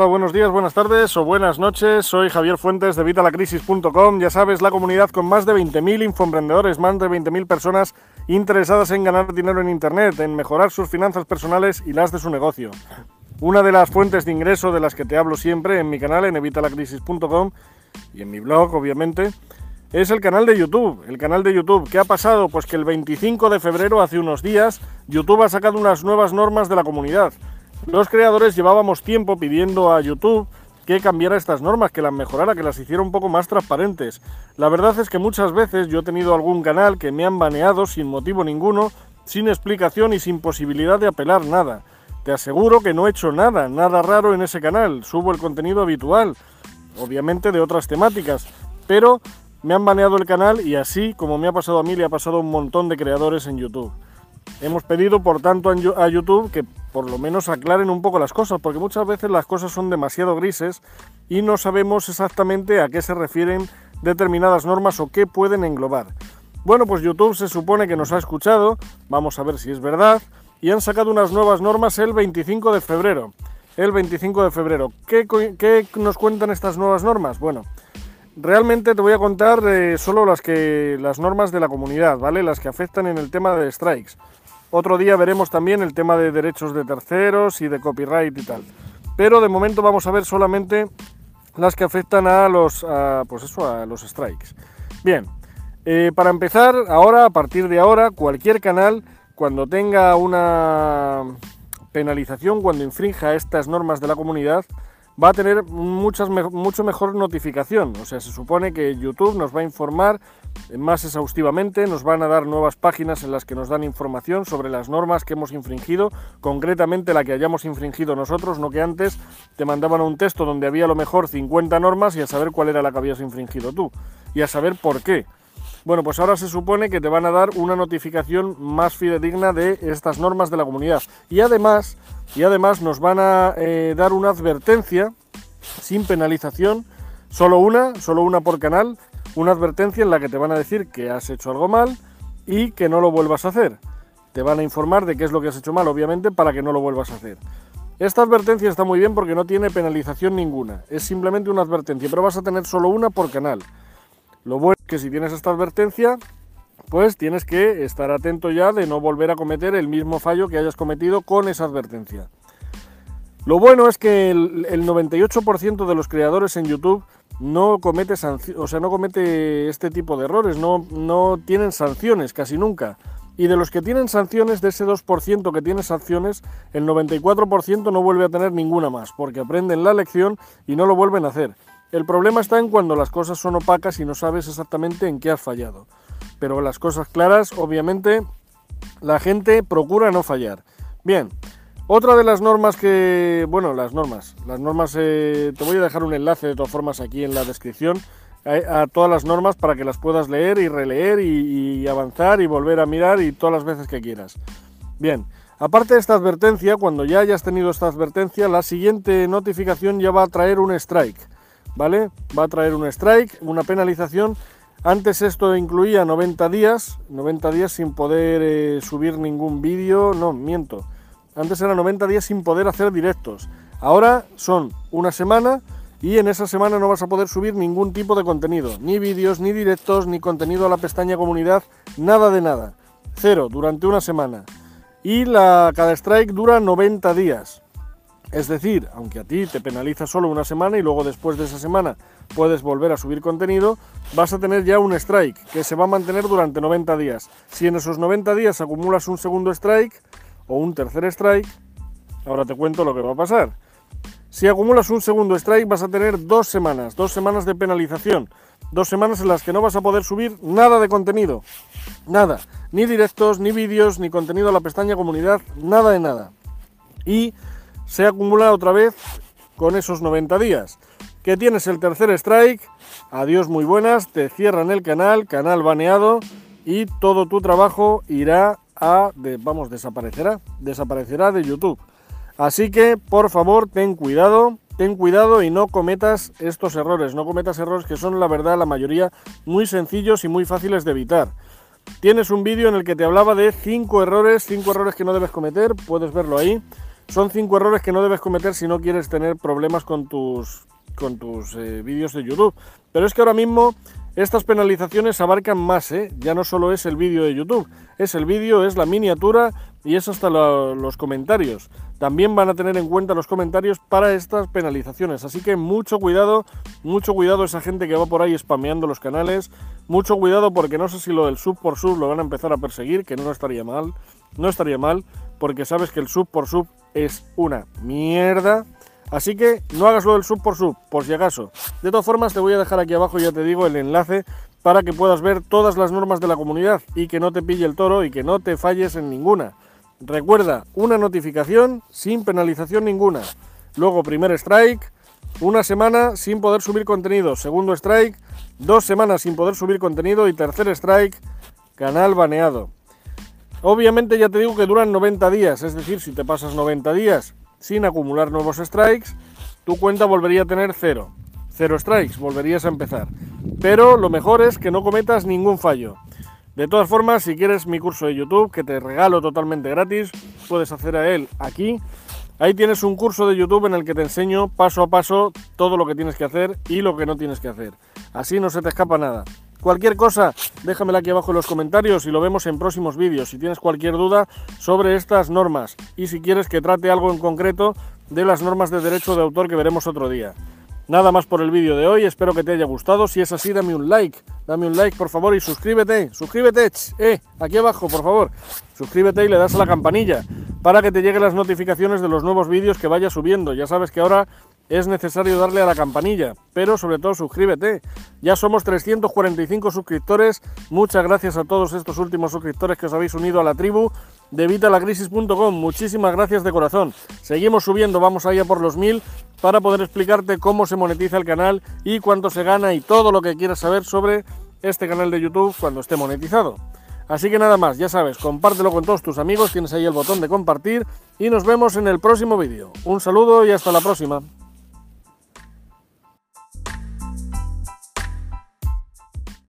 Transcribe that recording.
Hola, buenos días, buenas tardes o buenas noches. Soy Javier Fuentes de Vitalacrisis.com. Ya sabes, la comunidad con más de 20.000 infoemprendedores, más de 20.000 personas interesadas en ganar dinero en Internet, en mejorar sus finanzas personales y las de su negocio. Una de las fuentes de ingreso de las que te hablo siempre en mi canal en evitalacrisis.com y en mi blog, obviamente, es el canal de YouTube. El canal de YouTube. ¿Qué ha pasado? Pues que el 25 de febrero, hace unos días, YouTube ha sacado unas nuevas normas de la comunidad. Los creadores llevábamos tiempo pidiendo a YouTube que cambiara estas normas, que las mejorara, que las hiciera un poco más transparentes. La verdad es que muchas veces yo he tenido algún canal que me han baneado sin motivo ninguno, sin explicación y sin posibilidad de apelar nada. Te aseguro que no he hecho nada, nada raro en ese canal, subo el contenido habitual, obviamente de otras temáticas, pero me han baneado el canal y así como me ha pasado a mí le ha pasado a un montón de creadores en YouTube. Hemos pedido, por tanto, a YouTube que por lo menos aclaren un poco las cosas, porque muchas veces las cosas son demasiado grises y no sabemos exactamente a qué se refieren determinadas normas o qué pueden englobar. Bueno, pues YouTube se supone que nos ha escuchado, vamos a ver si es verdad, y han sacado unas nuevas normas el 25 de febrero. El 25 de febrero. ¿Qué, nos cuentan estas nuevas normas? Bueno, realmente te voy a contar eh, solo las, que, las normas de la comunidad, ¿vale? Las que afectan en el tema de strikes. Otro día veremos también el tema de derechos de terceros y de copyright y tal. Pero de momento vamos a ver solamente las que afectan a los, pues eso, a los strikes. Bien, eh, para empezar, ahora, a partir de ahora, cualquier canal, cuando tenga una penalización, cuando infrinja estas normas de la comunidad, va a tener muchas, mucho mejor notificación. O sea, se supone que YouTube nos va a informar más exhaustivamente, nos van a dar nuevas páginas en las que nos dan información sobre las normas que hemos infringido, concretamente la que hayamos infringido nosotros, no que antes te mandaban un texto donde había a lo mejor 50 normas y a saber cuál era la que habías infringido tú y a saber por qué. Bueno, pues ahora se supone que te van a dar una notificación más fidedigna de estas normas de la comunidad. Y además, y además nos van a eh, dar una advertencia sin penalización, solo una, solo una por canal, una advertencia en la que te van a decir que has hecho algo mal y que no lo vuelvas a hacer. Te van a informar de qué es lo que has hecho mal, obviamente, para que no lo vuelvas a hacer. Esta advertencia está muy bien porque no tiene penalización ninguna, es simplemente una advertencia, pero vas a tener solo una por canal. Lo bueno es que si tienes esta advertencia, pues tienes que estar atento ya de no volver a cometer el mismo fallo que hayas cometido con esa advertencia. Lo bueno es que el, 98% de los creadores en YouTube no comete, o sea, no comete este tipo de errores, no, no tienen sanciones casi nunca. Y de los que tienen sanciones, de ese 2% que tiene sanciones, el 94% no vuelve a tener ninguna más, porque aprenden la lección y no lo vuelven a hacer. El problema está en cuando las cosas son opacas y no sabes exactamente en qué has fallado. Pero las cosas claras, obviamente, la gente procura no fallar. Bien, otra de las normas que, bueno, las normas, las normas, eh, te voy a dejar un enlace de todas formas aquí en la descripción a, todas las normas para que las puedas leer y releer y, y avanzar y volver a mirar y todas las veces que quieras. Bien, aparte de esta advertencia, cuando ya hayas tenido esta advertencia, la siguiente notificación ya va a traer un strike. ¿vale? Va a traer un strike, una penalización. Antes esto incluía 90 días, 90 días sin poder eh, subir ningún vídeo, no, miento. Antes era 90 días sin poder hacer directos. Ahora son una semana y en esa semana no vas a poder subir ningún tipo de contenido, ni vídeos, ni directos, ni contenido a la pestaña comunidad, nada de nada. Cero, durante una semana. Y la, cada strike dura 90 días. Es decir, aunque a ti te penaliza solo una semana y luego después de esa semana puedes volver a subir contenido, vas a tener ya un strike que se va a mantener durante 90 días. Si en esos 90 días acumulas un segundo strike o un tercer strike, ahora te cuento lo que va a pasar. Si acumulas un segundo strike vas a tener dos semanas, dos semanas de penalización, dos semanas en las que no vas a poder subir nada de contenido, nada, ni directos, ni vídeos, ni contenido a la pestaña comunidad, nada de nada. Y se acumula otra vez con esos 90 días. Que tienes el tercer strike, adiós muy buenas, te cierran el canal, canal baneado y todo tu trabajo irá a, vamos, desaparecerá, desaparecerá de YouTube. Así que, por favor, ten cuidado, ten cuidado y no cometas estos errores, no cometas errores que son, la verdad, la mayoría muy sencillos y muy fáciles de evitar. Tienes un vídeo en el que te hablaba de 5 errores, 5 errores que no debes cometer, puedes verlo ahí. Son cinco errores que no debes cometer si no quieres tener problemas con tus, con tus eh, vídeos de YouTube. Pero es que ahora mismo estas penalizaciones abarcan más, ¿eh? ya no solo es el vídeo de YouTube, es el vídeo, es la miniatura y es hasta los comentarios. También van a tener en cuenta los comentarios para estas penalizaciones, así que mucho cuidado, mucho cuidado esa gente que va por ahí spameando los canales, mucho cuidado porque no sé si lo del sub por sub lo van a empezar a perseguir, que no estaría mal, no estaría mal, porque sabes que el sub por sub es una mierda Así que no hagas lo del sub por sub, por si acaso. De todas formas, te voy a dejar aquí abajo, ya te digo, el enlace para que puedas ver todas las normas de la comunidad y que no te pille el toro y que no te falles en ninguna. Recuerda, una notificación sin penalización ninguna. Luego, primer strike, una semana sin poder subir contenido. Segundo strike, dos semanas sin poder subir contenido. Y tercer strike, canal baneado. Obviamente ya te digo que duran 90 días, es decir, si te pasas 90 días sin acumular nuevos strikes, tu cuenta volvería a tener cero. Cero strikes, volverías a empezar. Pero lo mejor es que no cometas ningún fallo. De todas formas, si quieres mi curso de YouTube, que te regalo totalmente gratis, puedes hacer a él aquí. Ahí tienes un curso de YouTube en el que te enseño paso a paso todo lo que tienes que hacer y lo que no tienes que hacer. Así no se te escapa nada. Cualquier cosa, déjamela aquí abajo en los comentarios y lo vemos en próximos vídeos. Si tienes cualquier duda sobre estas normas y si quieres que trate algo en concreto de las normas de derecho de autor que veremos otro día. Nada más por el vídeo de hoy, espero que te haya gustado. Si es así, dame un like, dame un like por favor y suscríbete, suscríbete, eh, aquí abajo por favor. Suscríbete y le das a la campanilla para que te lleguen las notificaciones de los nuevos vídeos que vaya subiendo. Ya sabes que ahora es necesario darle a la campanilla, pero sobre todo suscríbete. Ya somos 345 suscriptores. Muchas gracias a todos estos últimos suscriptores que os habéis unido a la tribu de Vitalacrisis.com. Muchísimas gracias de corazón. Seguimos subiendo, vamos allá por los mil para poder explicarte cómo se monetiza el canal y cuánto se gana y todo lo que quieras saber sobre este canal de YouTube cuando esté monetizado. Así que nada más, ya sabes, compártelo con todos tus amigos, tienes ahí el botón de compartir y nos vemos en el próximo vídeo. Un saludo y hasta la próxima.